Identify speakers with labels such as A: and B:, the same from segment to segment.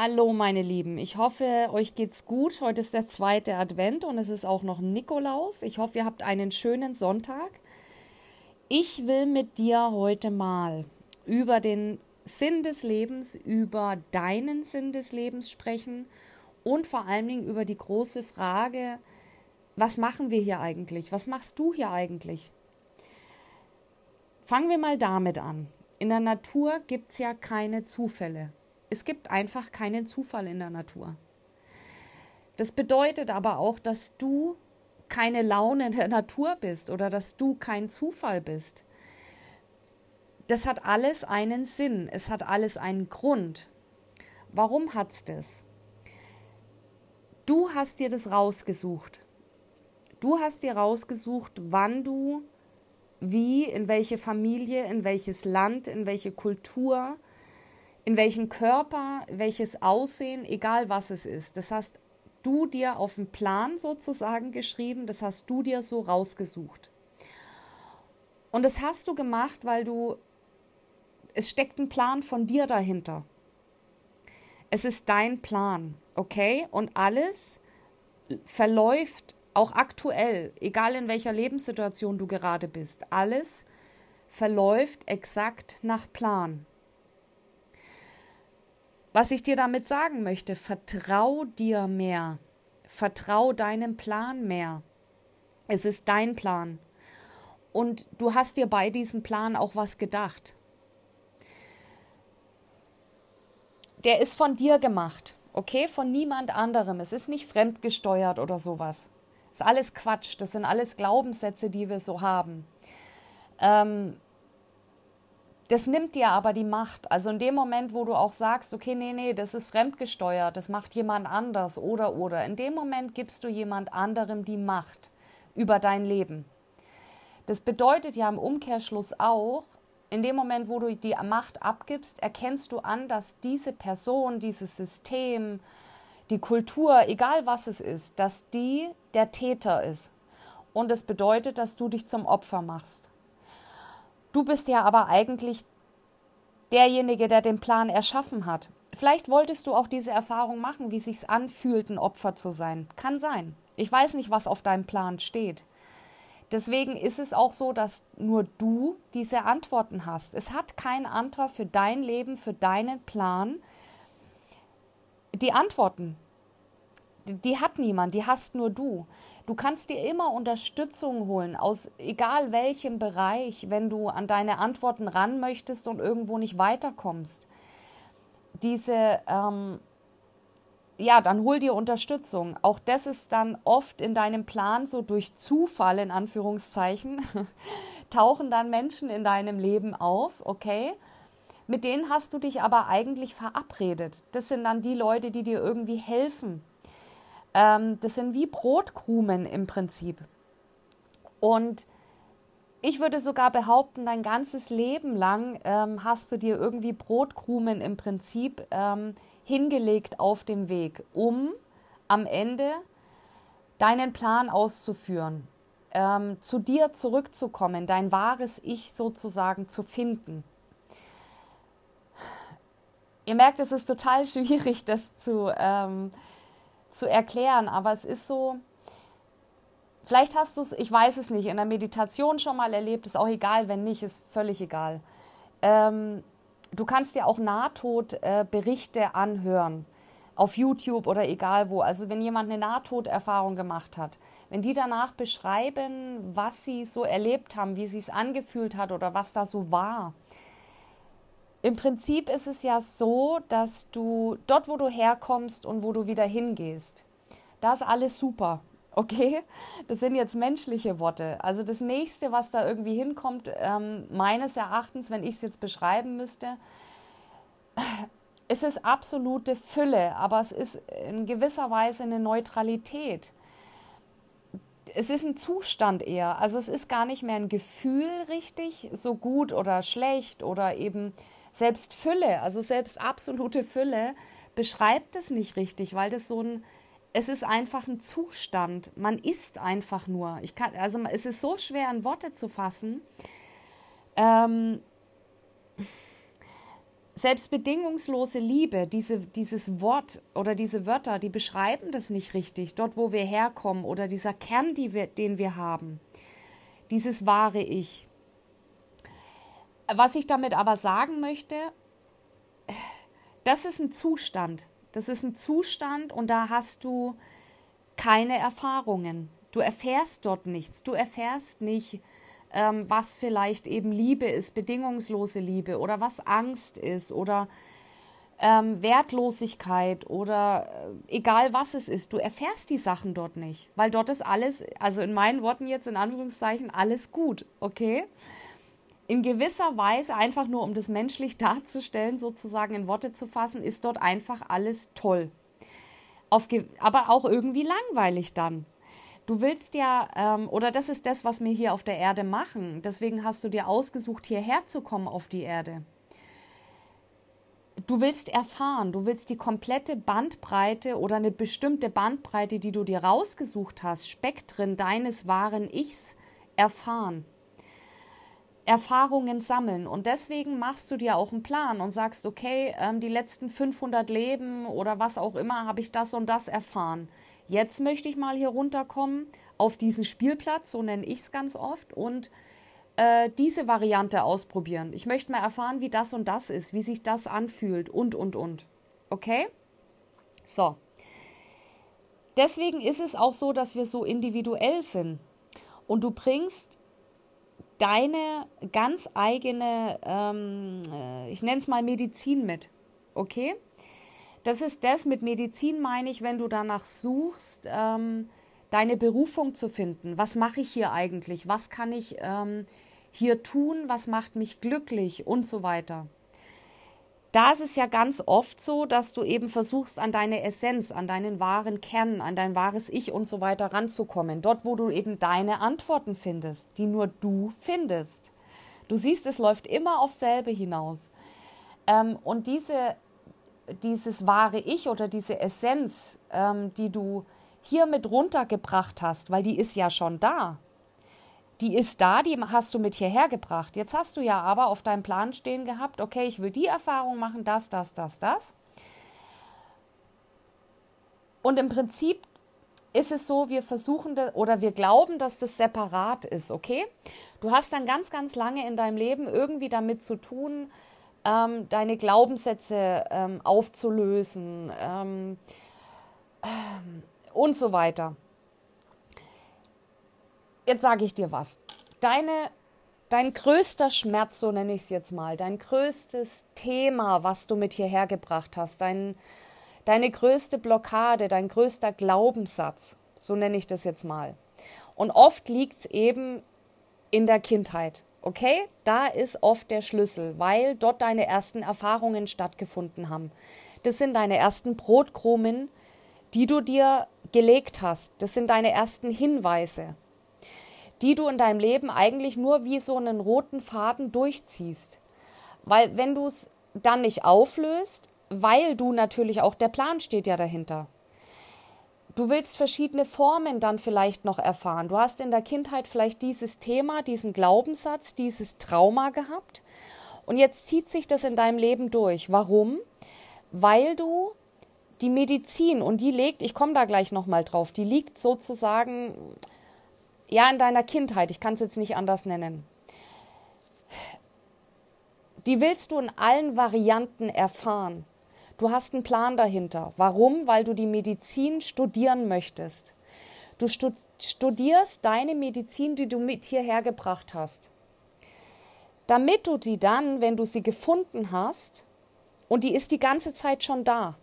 A: Hallo meine Lieben, ich hoffe, euch geht's gut. Heute ist der zweite Advent und es ist auch noch Nikolaus. Ich hoffe, ihr habt einen schönen Sonntag. Ich will mit dir heute mal über den Sinn des Lebens, über deinen Sinn des Lebens sprechen und vor allen Dingen über die große Frage, was machen wir hier eigentlich? Was machst du hier eigentlich? Fangen wir mal damit an. In der Natur gibt es ja keine Zufälle. Es gibt einfach keinen Zufall in der Natur. Das bedeutet aber auch, dass du keine Laune der Natur bist oder dass du kein Zufall bist. Das hat alles einen Sinn, es hat alles einen Grund. Warum hat es das? Du hast dir das rausgesucht. Du hast dir rausgesucht, wann du wie, in welche Familie, in welches Land, in welche Kultur, in welchen Körper, welches Aussehen, egal was es ist. Das hast du dir auf den Plan sozusagen geschrieben, das hast du dir so rausgesucht. Und das hast du gemacht, weil du, es steckt ein Plan von dir dahinter. Es ist dein Plan, okay? Und alles verläuft auch aktuell, egal in welcher Lebenssituation du gerade bist, alles verläuft exakt nach Plan. Was ich dir damit sagen möchte, vertrau dir mehr. Vertrau deinem Plan mehr. Es ist dein Plan. Und du hast dir bei diesem Plan auch was gedacht. Der ist von dir gemacht, okay? Von niemand anderem. Es ist nicht fremdgesteuert oder sowas. Ist alles Quatsch. Das sind alles Glaubenssätze, die wir so haben. Ähm, das nimmt dir aber die Macht. Also in dem Moment, wo du auch sagst, okay, nee, nee, das ist fremdgesteuert, das macht jemand anders oder oder, in dem Moment gibst du jemand anderem die Macht über dein Leben. Das bedeutet ja im Umkehrschluss auch, in dem Moment, wo du die Macht abgibst, erkennst du an, dass diese Person, dieses System, die Kultur, egal was es ist, dass die der Täter ist. Und es das bedeutet, dass du dich zum Opfer machst. Du bist ja aber eigentlich derjenige, der den Plan erschaffen hat. Vielleicht wolltest du auch diese Erfahrung machen, wie sich's anfühlt, ein Opfer zu sein. Kann sein. Ich weiß nicht, was auf deinem Plan steht. Deswegen ist es auch so, dass nur du diese Antworten hast. Es hat kein anderer für dein Leben, für deinen Plan die Antworten. Die hat niemand, die hast nur du. Du kannst dir immer Unterstützung holen, aus egal welchem Bereich, wenn du an deine Antworten ran möchtest und irgendwo nicht weiterkommst. Diese, ähm, ja, dann hol dir Unterstützung. Auch das ist dann oft in deinem Plan so durch Zufall, in Anführungszeichen, tauchen dann Menschen in deinem Leben auf, okay? Mit denen hast du dich aber eigentlich verabredet. Das sind dann die Leute, die dir irgendwie helfen, ähm, das sind wie Brotkrumen im Prinzip. Und ich würde sogar behaupten, dein ganzes Leben lang ähm, hast du dir irgendwie Brotkrumen im Prinzip ähm, hingelegt auf dem Weg, um am Ende deinen Plan auszuführen, ähm, zu dir zurückzukommen, dein wahres Ich sozusagen zu finden. Ihr merkt, es ist total schwierig, das zu, ähm, zu erklären, aber es ist so, vielleicht hast du es, ich weiß es nicht, in der Meditation schon mal erlebt, ist auch egal, wenn nicht, ist völlig egal. Ähm, du kannst dir auch Nahtodberichte äh, anhören, auf YouTube oder egal wo. Also wenn jemand eine Nahtoderfahrung gemacht hat, wenn die danach beschreiben, was sie so erlebt haben, wie sie es angefühlt hat oder was da so war, im Prinzip ist es ja so, dass du dort, wo du herkommst und wo du wieder hingehst, da ist alles super. Okay, das sind jetzt menschliche Worte. Also das nächste, was da irgendwie hinkommt, ähm, meines Erachtens, wenn ich es jetzt beschreiben müsste, es ist absolute Fülle, aber es ist in gewisser Weise eine Neutralität. Es ist ein Zustand eher. Also es ist gar nicht mehr ein Gefühl richtig, so gut oder schlecht oder eben selbst Fülle, also selbst absolute Fülle, beschreibt es nicht richtig, weil das so ein, es ist einfach ein Zustand. Man ist einfach nur. Ich kann, also es ist so schwer in Worte zu fassen. Ähm, selbst bedingungslose Liebe, diese, dieses Wort oder diese Wörter, die beschreiben das nicht richtig, dort wo wir herkommen oder dieser Kern, die wir, den wir haben, dieses wahre Ich. Was ich damit aber sagen möchte, das ist ein Zustand. Das ist ein Zustand und da hast du keine Erfahrungen. Du erfährst dort nichts. Du erfährst nicht, ähm, was vielleicht eben Liebe ist, bedingungslose Liebe oder was Angst ist oder ähm, Wertlosigkeit oder äh, egal was es ist, du erfährst die Sachen dort nicht, weil dort ist alles, also in meinen Worten jetzt in Anführungszeichen, alles gut, okay? In gewisser Weise, einfach nur um das menschlich darzustellen, sozusagen in Worte zu fassen, ist dort einfach alles toll. Auf, aber auch irgendwie langweilig dann. Du willst ja, ähm, oder das ist das, was wir hier auf der Erde machen. Deswegen hast du dir ausgesucht, hierher zu kommen auf die Erde. Du willst erfahren, du willst die komplette Bandbreite oder eine bestimmte Bandbreite, die du dir rausgesucht hast, Spektren deines wahren Ichs erfahren. Erfahrungen sammeln. Und deswegen machst du dir auch einen Plan und sagst, okay, ähm, die letzten 500 Leben oder was auch immer habe ich das und das erfahren. Jetzt möchte ich mal hier runterkommen auf diesen Spielplatz, so nenne ich es ganz oft, und äh, diese Variante ausprobieren. Ich möchte mal erfahren, wie das und das ist, wie sich das anfühlt und, und, und. Okay? So. Deswegen ist es auch so, dass wir so individuell sind. Und du bringst deine ganz eigene, ähm, äh, ich nenne es mal Medizin mit. Okay? Das ist das, mit Medizin meine ich, wenn du danach suchst, ähm, deine Berufung zu finden. Was mache ich hier eigentlich? Was kann ich ähm, hier tun? Was macht mich glücklich? Und so weiter. Da ist es ja ganz oft so, dass du eben versuchst, an deine Essenz, an deinen wahren Kern, an dein wahres Ich und so weiter ranzukommen. Dort, wo du eben deine Antworten findest, die nur du findest. Du siehst, es läuft immer auf selbe hinaus. Ähm, und diese dieses wahre Ich oder diese Essenz, ähm, die du hier mit runtergebracht hast, weil die ist ja schon da. Die ist da, die hast du mit hierher gebracht. Jetzt hast du ja aber auf deinem Plan stehen gehabt, okay, ich will die Erfahrung machen, das, das, das, das. Und im Prinzip ist es so, wir versuchen oder wir glauben, dass das separat ist, okay? Du hast dann ganz, ganz lange in deinem Leben irgendwie damit zu tun, ähm, deine Glaubenssätze ähm, aufzulösen ähm, ähm, und so weiter. Jetzt sage ich dir was. Deine, dein größter Schmerz, so nenne ich es jetzt mal, dein größtes Thema, was du mit hierher gebracht hast, dein, deine größte Blockade, dein größter Glaubenssatz, so nenne ich das jetzt mal. Und oft liegt es eben in der Kindheit. Okay, da ist oft der Schlüssel, weil dort deine ersten Erfahrungen stattgefunden haben. Das sind deine ersten Brotkrumen, die du dir gelegt hast. Das sind deine ersten Hinweise, die du in deinem Leben eigentlich nur wie so einen roten Faden durchziehst. Weil wenn du es dann nicht auflöst, weil du natürlich auch der Plan steht ja dahinter. Du willst verschiedene Formen dann vielleicht noch erfahren. Du hast in der Kindheit vielleicht dieses Thema, diesen Glaubenssatz, dieses Trauma gehabt. Und jetzt zieht sich das in deinem Leben durch. Warum? Weil du die Medizin, und die legt, ich komme da gleich nochmal drauf, die liegt sozusagen ja in deiner Kindheit. Ich kann es jetzt nicht anders nennen. Die willst du in allen Varianten erfahren. Du hast einen Plan dahinter. Warum? Weil du die Medizin studieren möchtest. Du studierst deine Medizin, die du mit hierher gebracht hast. Damit du die dann, wenn du sie gefunden hast, und die ist die ganze Zeit schon da,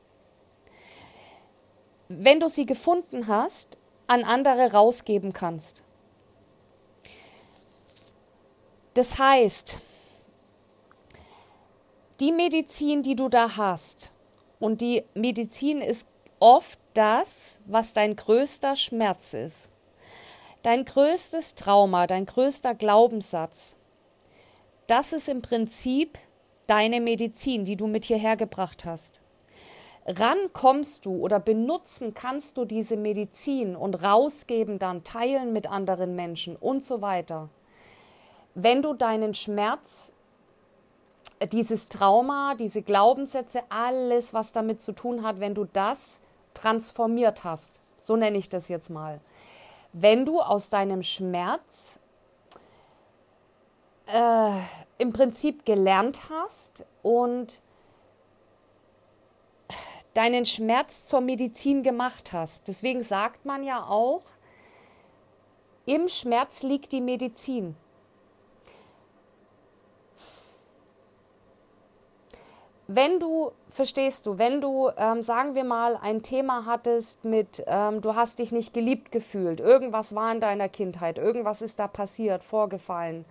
A: wenn du sie gefunden hast, an andere rausgeben kannst. Das heißt, die Medizin, die du da hast, und die Medizin ist oft das, was dein größter Schmerz ist. Dein größtes Trauma, dein größter Glaubenssatz. Das ist im Prinzip deine Medizin, die du mit hierher gebracht hast. Ran kommst du oder benutzen kannst du diese Medizin und rausgeben, dann teilen mit anderen Menschen und so weiter. Wenn du deinen Schmerz dieses Trauma, diese Glaubenssätze, alles, was damit zu tun hat, wenn du das transformiert hast, so nenne ich das jetzt mal. Wenn du aus deinem Schmerz äh, im Prinzip gelernt hast und deinen Schmerz zur Medizin gemacht hast. Deswegen sagt man ja auch, im Schmerz liegt die Medizin. Wenn du, verstehst du, wenn du, ähm, sagen wir mal, ein Thema hattest mit, ähm, du hast dich nicht geliebt gefühlt, irgendwas war in deiner Kindheit, irgendwas ist da passiert, vorgefallen,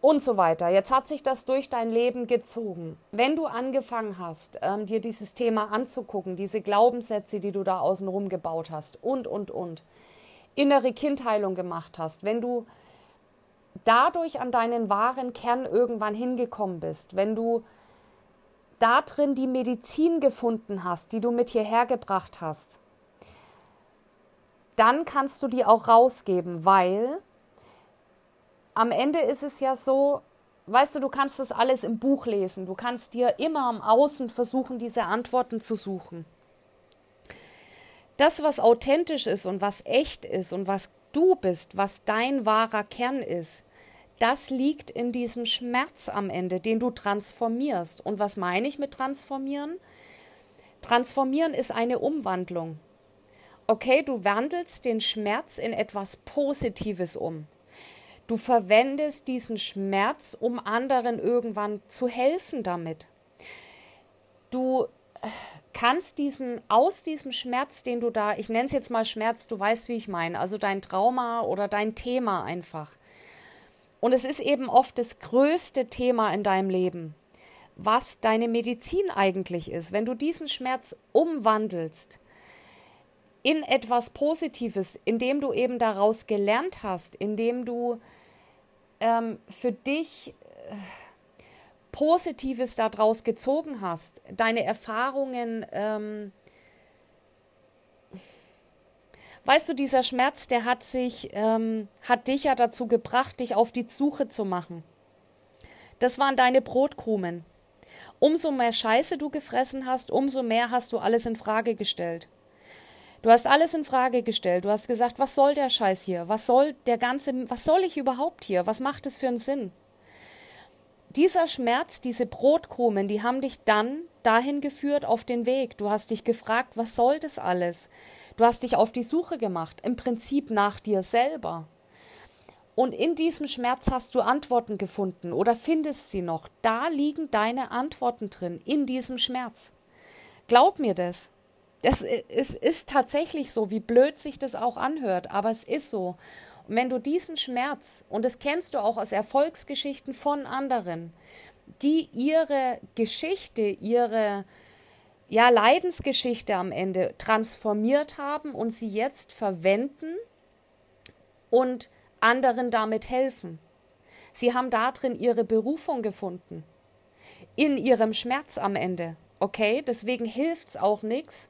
A: und so weiter. Jetzt hat sich das durch dein Leben gezogen. Wenn du angefangen hast, ähm, dir dieses Thema anzugucken, diese Glaubenssätze, die du da außenrum gebaut hast und, und, und, innere Kindheilung gemacht hast, wenn du dadurch an deinen wahren Kern irgendwann hingekommen bist, wenn du da drin die Medizin gefunden hast, die du mit hierher gebracht hast, dann kannst du die auch rausgeben, weil am Ende ist es ja so, weißt du, du kannst das alles im Buch lesen. Du kannst dir immer am Außen versuchen, diese Antworten zu suchen. Das, was authentisch ist und was echt ist und was du bist, was dein wahrer Kern ist, das liegt in diesem Schmerz am Ende, den du transformierst. Und was meine ich mit transformieren? Transformieren ist eine Umwandlung. Okay, du wandelst den Schmerz in etwas Positives um. Du verwendest diesen Schmerz, um anderen irgendwann zu helfen damit. Du äh, kannst diesen aus diesem Schmerz, den du da, ich nenne es jetzt mal Schmerz, du weißt, wie ich meine, also dein Trauma oder dein Thema einfach. Und es ist eben oft das größte Thema in deinem Leben, was deine Medizin eigentlich ist. Wenn du diesen Schmerz umwandelst, in etwas Positives, indem du eben daraus gelernt hast, indem du ähm, für dich äh, Positives daraus gezogen hast, deine Erfahrungen, ähm, weißt du, dieser Schmerz, der hat sich, ähm, hat dich ja dazu gebracht, dich auf die Suche zu machen. Das waren deine Brotkrumen. Umso mehr Scheiße du gefressen hast, umso mehr hast du alles in Frage gestellt. Du hast alles in Frage gestellt. Du hast gesagt, was soll der Scheiß hier? Was soll der ganze, was soll ich überhaupt hier? Was macht es für einen Sinn? Dieser Schmerz, diese Brotkrumen, die haben dich dann dahin geführt auf den Weg. Du hast dich gefragt, was soll das alles? Du hast dich auf die Suche gemacht, im Prinzip nach dir selber. Und in diesem Schmerz hast du Antworten gefunden oder findest sie noch. Da liegen deine Antworten drin, in diesem Schmerz. Glaub mir das. Das ist, ist tatsächlich so, wie blöd sich das auch anhört, aber es ist so. Und wenn du diesen Schmerz, und das kennst du auch aus Erfolgsgeschichten von anderen, die ihre Geschichte, ihre ja, Leidensgeschichte am Ende transformiert haben und sie jetzt verwenden und anderen damit helfen. Sie haben darin ihre Berufung gefunden. In ihrem Schmerz am Ende. Okay, deswegen hilft es auch nichts,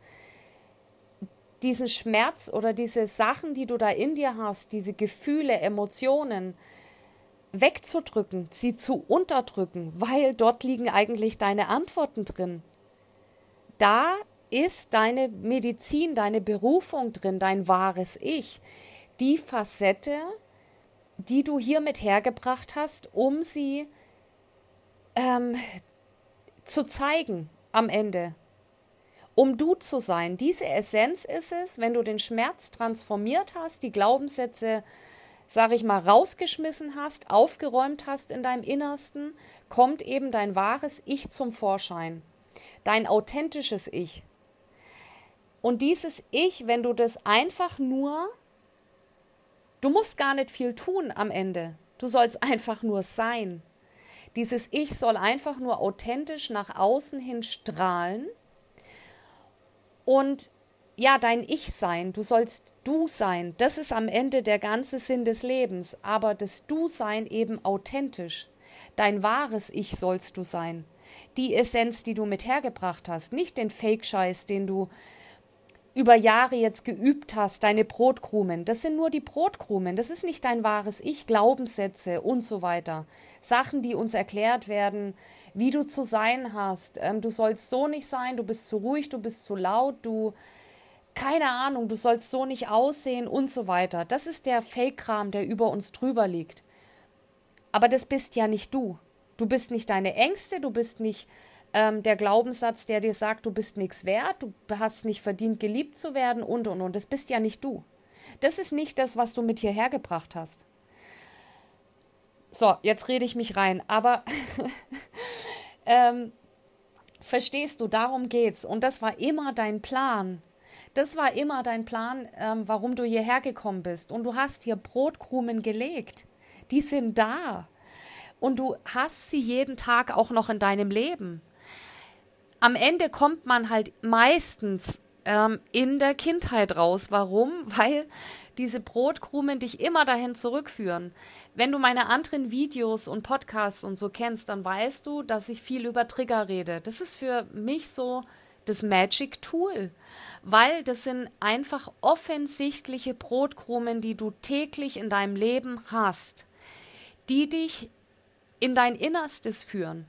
A: diesen Schmerz oder diese Sachen, die du da in dir hast, diese Gefühle, Emotionen, wegzudrücken, sie zu unterdrücken, weil dort liegen eigentlich deine Antworten drin. Da ist deine Medizin, deine Berufung drin, dein wahres Ich, die Facette, die du hier mit hergebracht hast, um sie ähm, zu zeigen am Ende um du zu sein. Diese Essenz ist es, wenn du den Schmerz transformiert hast, die Glaubenssätze, sag ich mal, rausgeschmissen hast, aufgeräumt hast in deinem Innersten, kommt eben dein wahres Ich zum Vorschein. Dein authentisches Ich. Und dieses Ich, wenn du das einfach nur, du musst gar nicht viel tun am Ende. Du sollst einfach nur sein. Dieses Ich soll einfach nur authentisch nach außen hin strahlen und ja, dein Ich sein, du sollst du sein, das ist am Ende der ganze Sinn des Lebens, aber das Du sein eben authentisch. Dein wahres Ich sollst du sein. Die Essenz, die du mit hergebracht hast, nicht den Fake-Scheiß, den du über Jahre jetzt geübt hast, deine Brotkrumen, das sind nur die Brotkrumen, das ist nicht dein wahres Ich, Glaubenssätze und so weiter. Sachen, die uns erklärt werden, wie du zu sein hast. Ähm, du sollst so nicht sein, du bist zu ruhig, du bist zu laut, du, keine Ahnung, du sollst so nicht aussehen und so weiter. Das ist der Fake-Kram, der über uns drüber liegt. Aber das bist ja nicht du. Du bist nicht deine Ängste, du bist nicht ähm, der Glaubenssatz, der dir sagt, du bist nichts wert, du hast nicht verdient, geliebt zu werden und und und. Das bist ja nicht du. Das ist nicht das, was du mit hierher gebracht hast. So, jetzt rede ich mich rein, aber ähm, verstehst du, darum geht's. Und das war immer dein Plan. Das war immer dein Plan, ähm, warum du hierher gekommen bist. Und du hast hier Brotkrumen gelegt. Die sind da. Und du hast sie jeden Tag auch noch in deinem Leben am Ende kommt man halt meistens ähm, in der Kindheit raus. Warum? Weil diese Brotkrumen dich immer dahin zurückführen. Wenn du meine anderen Videos und Podcasts und so kennst, dann weißt du, dass ich viel über Trigger rede. Das ist für mich so das Magic Tool, weil das sind einfach offensichtliche Brotkrumen, die du täglich in deinem Leben hast, die dich in dein Innerstes führen.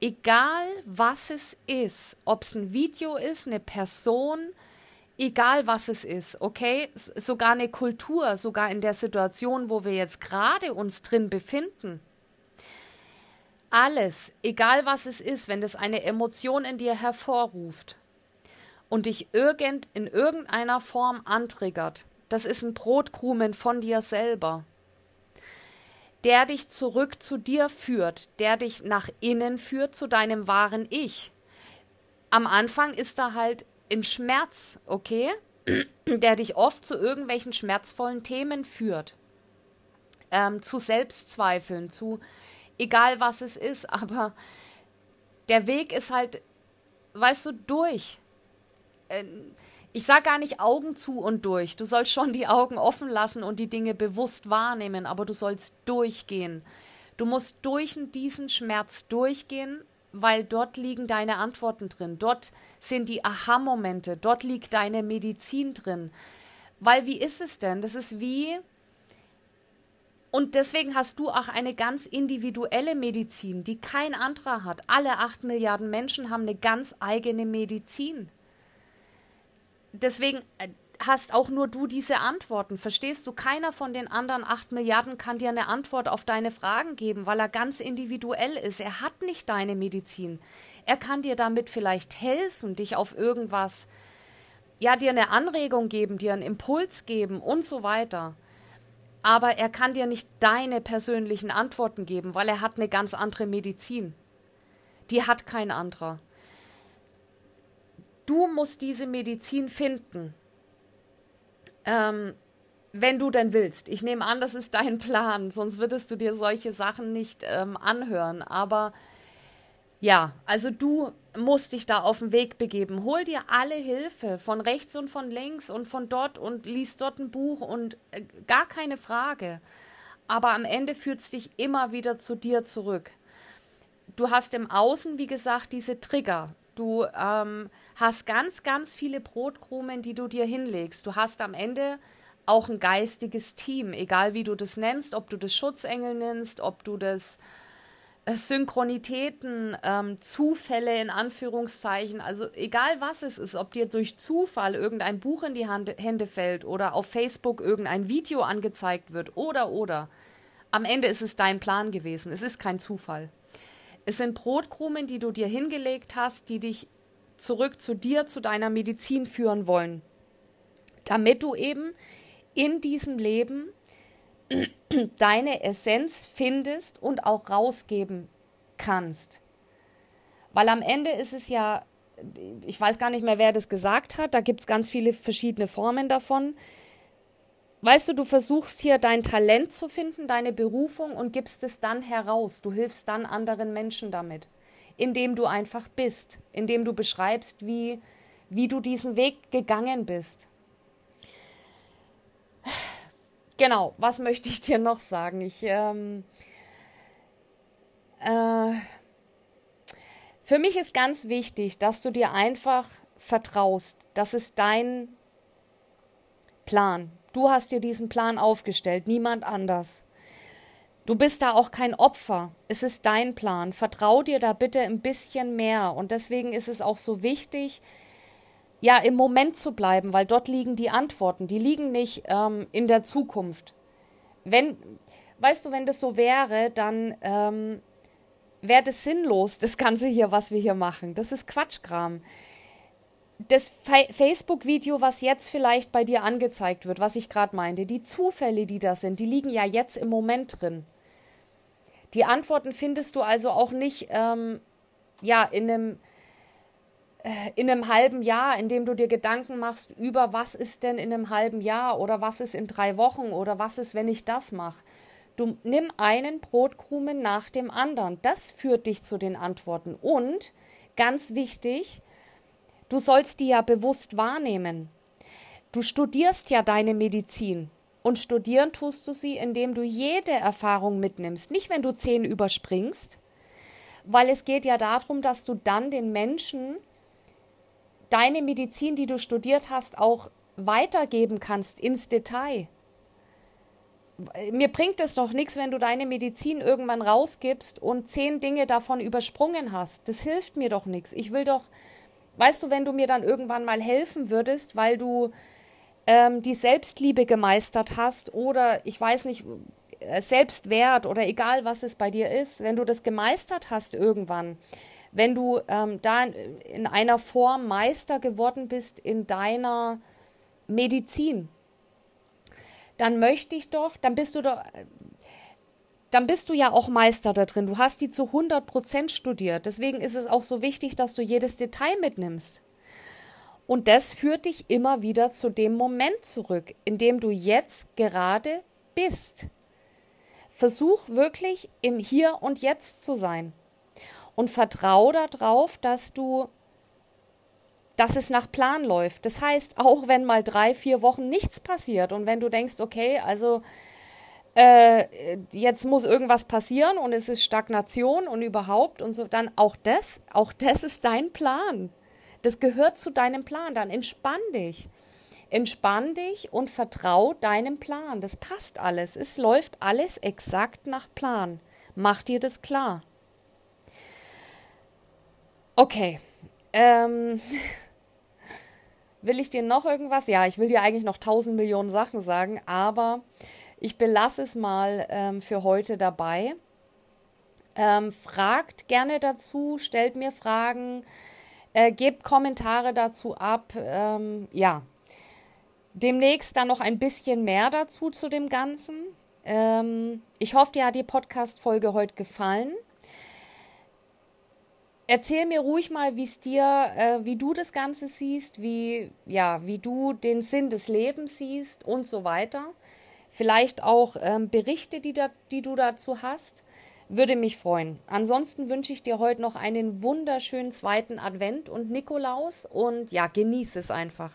A: Egal was es ist, ob es ein Video ist, eine Person, egal was es ist, okay, sogar eine Kultur, sogar in der Situation, wo wir jetzt gerade uns drin befinden. Alles, egal was es ist, wenn das eine Emotion in dir hervorruft und dich irgend, in irgendeiner Form antriggert, das ist ein Brotkrumen von dir selber der dich zurück zu dir führt, der dich nach innen führt zu deinem wahren Ich. Am Anfang ist da halt ein Schmerz, okay, der dich oft zu irgendwelchen schmerzvollen Themen führt, ähm, zu Selbstzweifeln, zu egal was es ist, aber der Weg ist halt, weißt du, durch. Äh, ich sage gar nicht Augen zu und durch. Du sollst schon die Augen offen lassen und die Dinge bewusst wahrnehmen, aber du sollst durchgehen. Du musst durch diesen Schmerz durchgehen, weil dort liegen deine Antworten drin. Dort sind die Aha-Momente. Dort liegt deine Medizin drin. Weil wie ist es denn? Das ist wie. Und deswegen hast du auch eine ganz individuelle Medizin, die kein anderer hat. Alle acht Milliarden Menschen haben eine ganz eigene Medizin deswegen äh, hast auch nur du diese Antworten. Verstehst du? Keiner von den anderen acht Milliarden kann dir eine Antwort auf deine Fragen geben, weil er ganz individuell ist. Er hat nicht deine Medizin. Er kann dir damit vielleicht helfen, dich auf irgendwas, ja, dir eine Anregung geben, dir einen Impuls geben und so weiter. Aber er kann dir nicht deine persönlichen Antworten geben, weil er hat eine ganz andere Medizin. Die hat kein anderer. Du musst diese Medizin finden. Ähm, wenn du denn willst. Ich nehme an, das ist dein Plan, sonst würdest du dir solche Sachen nicht ähm, anhören. Aber ja, also du musst dich da auf den Weg begeben. Hol dir alle Hilfe von rechts und von links und von dort und lies dort ein Buch und äh, gar keine Frage. Aber am Ende führt es dich immer wieder zu dir zurück. Du hast im Außen, wie gesagt, diese Trigger. Du ähm, hast ganz, ganz viele Brotkrumen, die du dir hinlegst. Du hast am Ende auch ein geistiges Team, egal wie du das nennst, ob du das Schutzengel nennst, ob du das äh, Synchronitäten, ähm, Zufälle in Anführungszeichen, also egal was es ist, ob dir durch Zufall irgendein Buch in die Hand, Hände fällt oder auf Facebook irgendein Video angezeigt wird oder oder. Am Ende ist es dein Plan gewesen, es ist kein Zufall. Es sind Brotkrumen, die du dir hingelegt hast, die dich zurück zu dir, zu deiner Medizin führen wollen, damit du eben in diesem Leben deine Essenz findest und auch rausgeben kannst. Weil am Ende ist es ja, ich weiß gar nicht mehr, wer das gesagt hat, da gibt es ganz viele verschiedene Formen davon weißt du, du versuchst hier dein Talent zu finden, deine Berufung und gibst es dann heraus. Du hilfst dann anderen Menschen damit, indem du einfach bist, indem du beschreibst, wie, wie du diesen Weg gegangen bist. Genau, was möchte ich dir noch sagen? Ich, ähm, äh, für mich ist ganz wichtig, dass du dir einfach vertraust. Das ist dein Plan. Du hast dir diesen Plan aufgestellt, niemand anders. Du bist da auch kein Opfer. Es ist dein Plan. Vertrau dir da bitte ein bisschen mehr. Und deswegen ist es auch so wichtig, ja, im Moment zu bleiben, weil dort liegen die Antworten. Die liegen nicht ähm, in der Zukunft. Wenn, weißt du, wenn das so wäre, dann ähm, wäre das sinnlos, das Ganze hier, was wir hier machen. Das ist Quatschkram. Das Facebook-Video, was jetzt vielleicht bei dir angezeigt wird, was ich gerade meinte, die Zufälle, die da sind, die liegen ja jetzt im Moment drin. Die Antworten findest du also auch nicht ähm, ja, in einem äh, in einem halben Jahr, in dem du dir Gedanken machst über was ist denn in einem halben Jahr oder was ist in drei Wochen oder was ist, wenn ich das mache. Du nimm einen Brotkrumen nach dem anderen. Das führt dich zu den Antworten. Und ganz wichtig, du sollst die ja bewusst wahrnehmen. Du studierst ja deine Medizin. Und studieren tust du sie, indem du jede Erfahrung mitnimmst. Nicht, wenn du zehn überspringst, weil es geht ja darum, dass du dann den Menschen deine Medizin, die du studiert hast, auch weitergeben kannst ins Detail mir bringt es doch nichts, wenn du deine Medizin irgendwann rausgibst und zehn Dinge davon übersprungen hast. Das hilft mir doch nichts. Ich will doch, weißt du, wenn du mir dann irgendwann mal helfen würdest, weil du ähm, die Selbstliebe gemeistert hast oder ich weiß nicht, äh, Selbstwert oder egal was es bei dir ist, wenn du das gemeistert hast irgendwann, wenn du ähm, da in, in einer Form Meister geworden bist in deiner Medizin, dann möchte ich doch, dann bist du doch, dann bist du ja auch Meister da drin. Du hast die zu 100 Prozent studiert. Deswegen ist es auch so wichtig, dass du jedes Detail mitnimmst. Und das führt dich immer wieder zu dem Moment zurück, in dem du jetzt gerade bist. Versuch wirklich im Hier und Jetzt zu sein. Und vertraue darauf, dass du dass es nach Plan läuft. Das heißt, auch wenn mal drei, vier Wochen nichts passiert und wenn du denkst, okay, also äh, jetzt muss irgendwas passieren und es ist Stagnation und überhaupt und so, dann auch das, auch das ist dein Plan. Das gehört zu deinem Plan. Dann entspann dich. Entspann dich und vertrau deinem Plan. Das passt alles. Es läuft alles exakt nach Plan. Mach dir das klar. Okay. Ähm, Will ich dir noch irgendwas? Ja, ich will dir eigentlich noch tausend Millionen Sachen sagen, aber ich belasse es mal ähm, für heute dabei. Ähm, fragt gerne dazu, stellt mir Fragen, äh, gebt Kommentare dazu ab. Ähm, ja, demnächst dann noch ein bisschen mehr dazu zu dem Ganzen. Ähm, ich hoffe, dir hat die Podcast-Folge heute gefallen erzähl mir ruhig mal, wie es dir, äh, wie du das Ganze siehst, wie, ja, wie du den Sinn des Lebens siehst und so weiter. Vielleicht auch ähm, Berichte, die, da, die du dazu hast. Würde mich freuen. Ansonsten wünsche ich dir heute noch einen wunderschönen zweiten Advent und Nikolaus und ja, genieße es einfach.